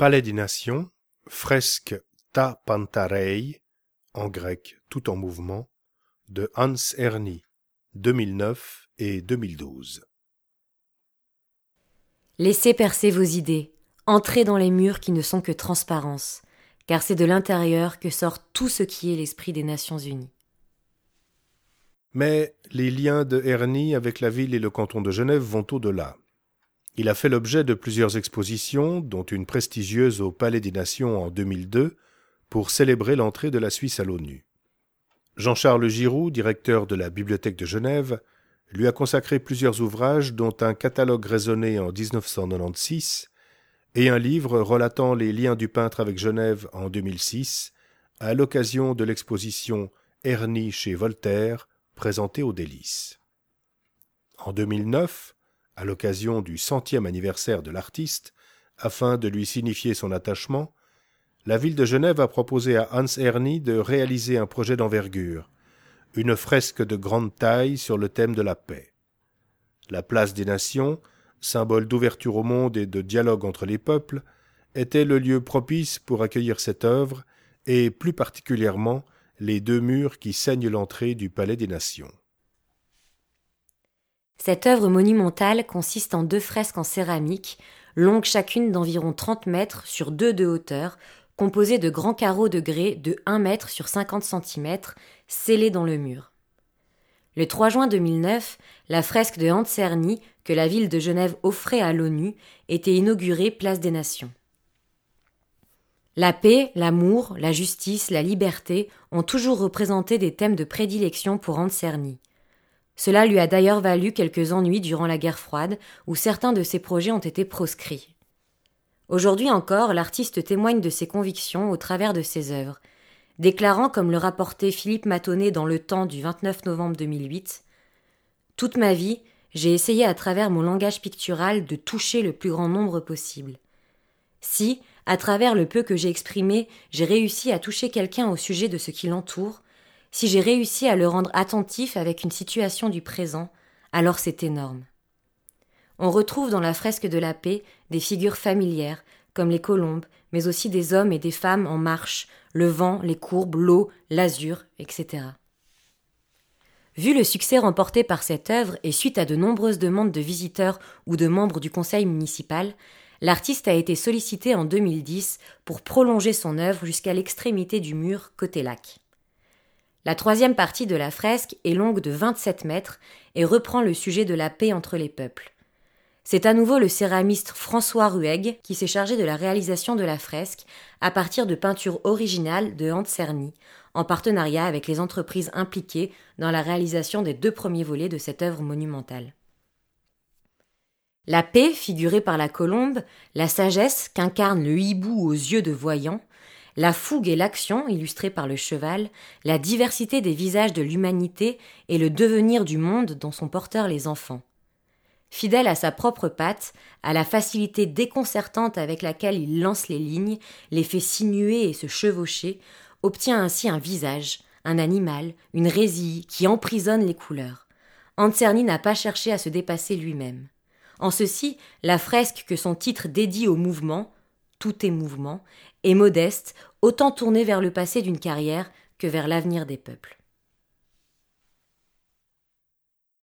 Palais des Nations, fresque Ta Pantarei, en grec tout en mouvement, de Hans Erni, 2009 et 2012. Laissez percer vos idées, entrez dans les murs qui ne sont que transparence, car c'est de l'intérieur que sort tout ce qui est l'esprit des Nations Unies. Mais les liens de Ernie avec la ville et le canton de Genève vont au-delà. Il a fait l'objet de plusieurs expositions, dont une prestigieuse au Palais des Nations en 2002, pour célébrer l'entrée de la Suisse à l'ONU. Jean-Charles Giroux, directeur de la Bibliothèque de Genève, lui a consacré plusieurs ouvrages, dont un catalogue raisonné en 1996 et un livre relatant les liens du peintre avec Genève en 2006, à l'occasion de l'exposition Ernie chez Voltaire, présentée au Délices. En 2009, à l'occasion du centième anniversaire de l'artiste, afin de lui signifier son attachement, la ville de Genève a proposé à Hans Ernie de réaliser un projet d'envergure, une fresque de grande taille sur le thème de la paix. La place des nations, symbole d'ouverture au monde et de dialogue entre les peuples, était le lieu propice pour accueillir cette œuvre, et plus particulièrement les deux murs qui ceignent l'entrée du Palais des Nations. Cette œuvre monumentale consiste en deux fresques en céramique, longues chacune d'environ 30 mètres sur deux de hauteur, composées de grands carreaux de grès de 1 mètre sur 50 cm, scellés dans le mur. Le 3 juin 2009, la fresque de Hans Cerny, que la ville de Genève offrait à l'ONU, était inaugurée place des Nations. La paix, l'amour, la justice, la liberté ont toujours représenté des thèmes de prédilection pour Hans Cerny. Cela lui a d'ailleurs valu quelques ennuis durant la guerre froide, où certains de ses projets ont été proscrits. Aujourd'hui encore, l'artiste témoigne de ses convictions au travers de ses œuvres, déclarant, comme le rapportait Philippe Matonnet dans Le Temps du 29 novembre 2008, Toute ma vie, j'ai essayé à travers mon langage pictural de toucher le plus grand nombre possible. Si, à travers le peu que j'ai exprimé, j'ai réussi à toucher quelqu'un au sujet de ce qui l'entoure, si j'ai réussi à le rendre attentif avec une situation du présent, alors c'est énorme. On retrouve dans la fresque de la paix des figures familières, comme les colombes, mais aussi des hommes et des femmes en marche, le vent, les courbes, l'eau, l'azur, etc. Vu le succès remporté par cette œuvre et suite à de nombreuses demandes de visiteurs ou de membres du conseil municipal, l'artiste a été sollicité en 2010 pour prolonger son œuvre jusqu'à l'extrémité du mur côté lac. La troisième partie de la fresque est longue de 27 mètres et reprend le sujet de la paix entre les peuples. C'est à nouveau le céramiste François Rueg qui s'est chargé de la réalisation de la fresque à partir de peintures originales de Hans Cerny, en partenariat avec les entreprises impliquées dans la réalisation des deux premiers volets de cette œuvre monumentale. La paix, figurée par la colombe, la sagesse qu'incarne le hibou aux yeux de voyant, la fougue et l'action, illustrées par le cheval, la diversité des visages de l'humanité et le devenir du monde dont sont porteurs les enfants. Fidèle à sa propre patte, à la facilité déconcertante avec laquelle il lance les lignes, les fait sinuer et se chevaucher, obtient ainsi un visage, un animal, une résille qui emprisonne les couleurs. Anserni n'a pas cherché à se dépasser lui-même. En ceci, la fresque que son titre dédie au mouvement, tout est mouvement, est modeste, autant tournée vers le passé d'une carrière que vers l'avenir des peuples.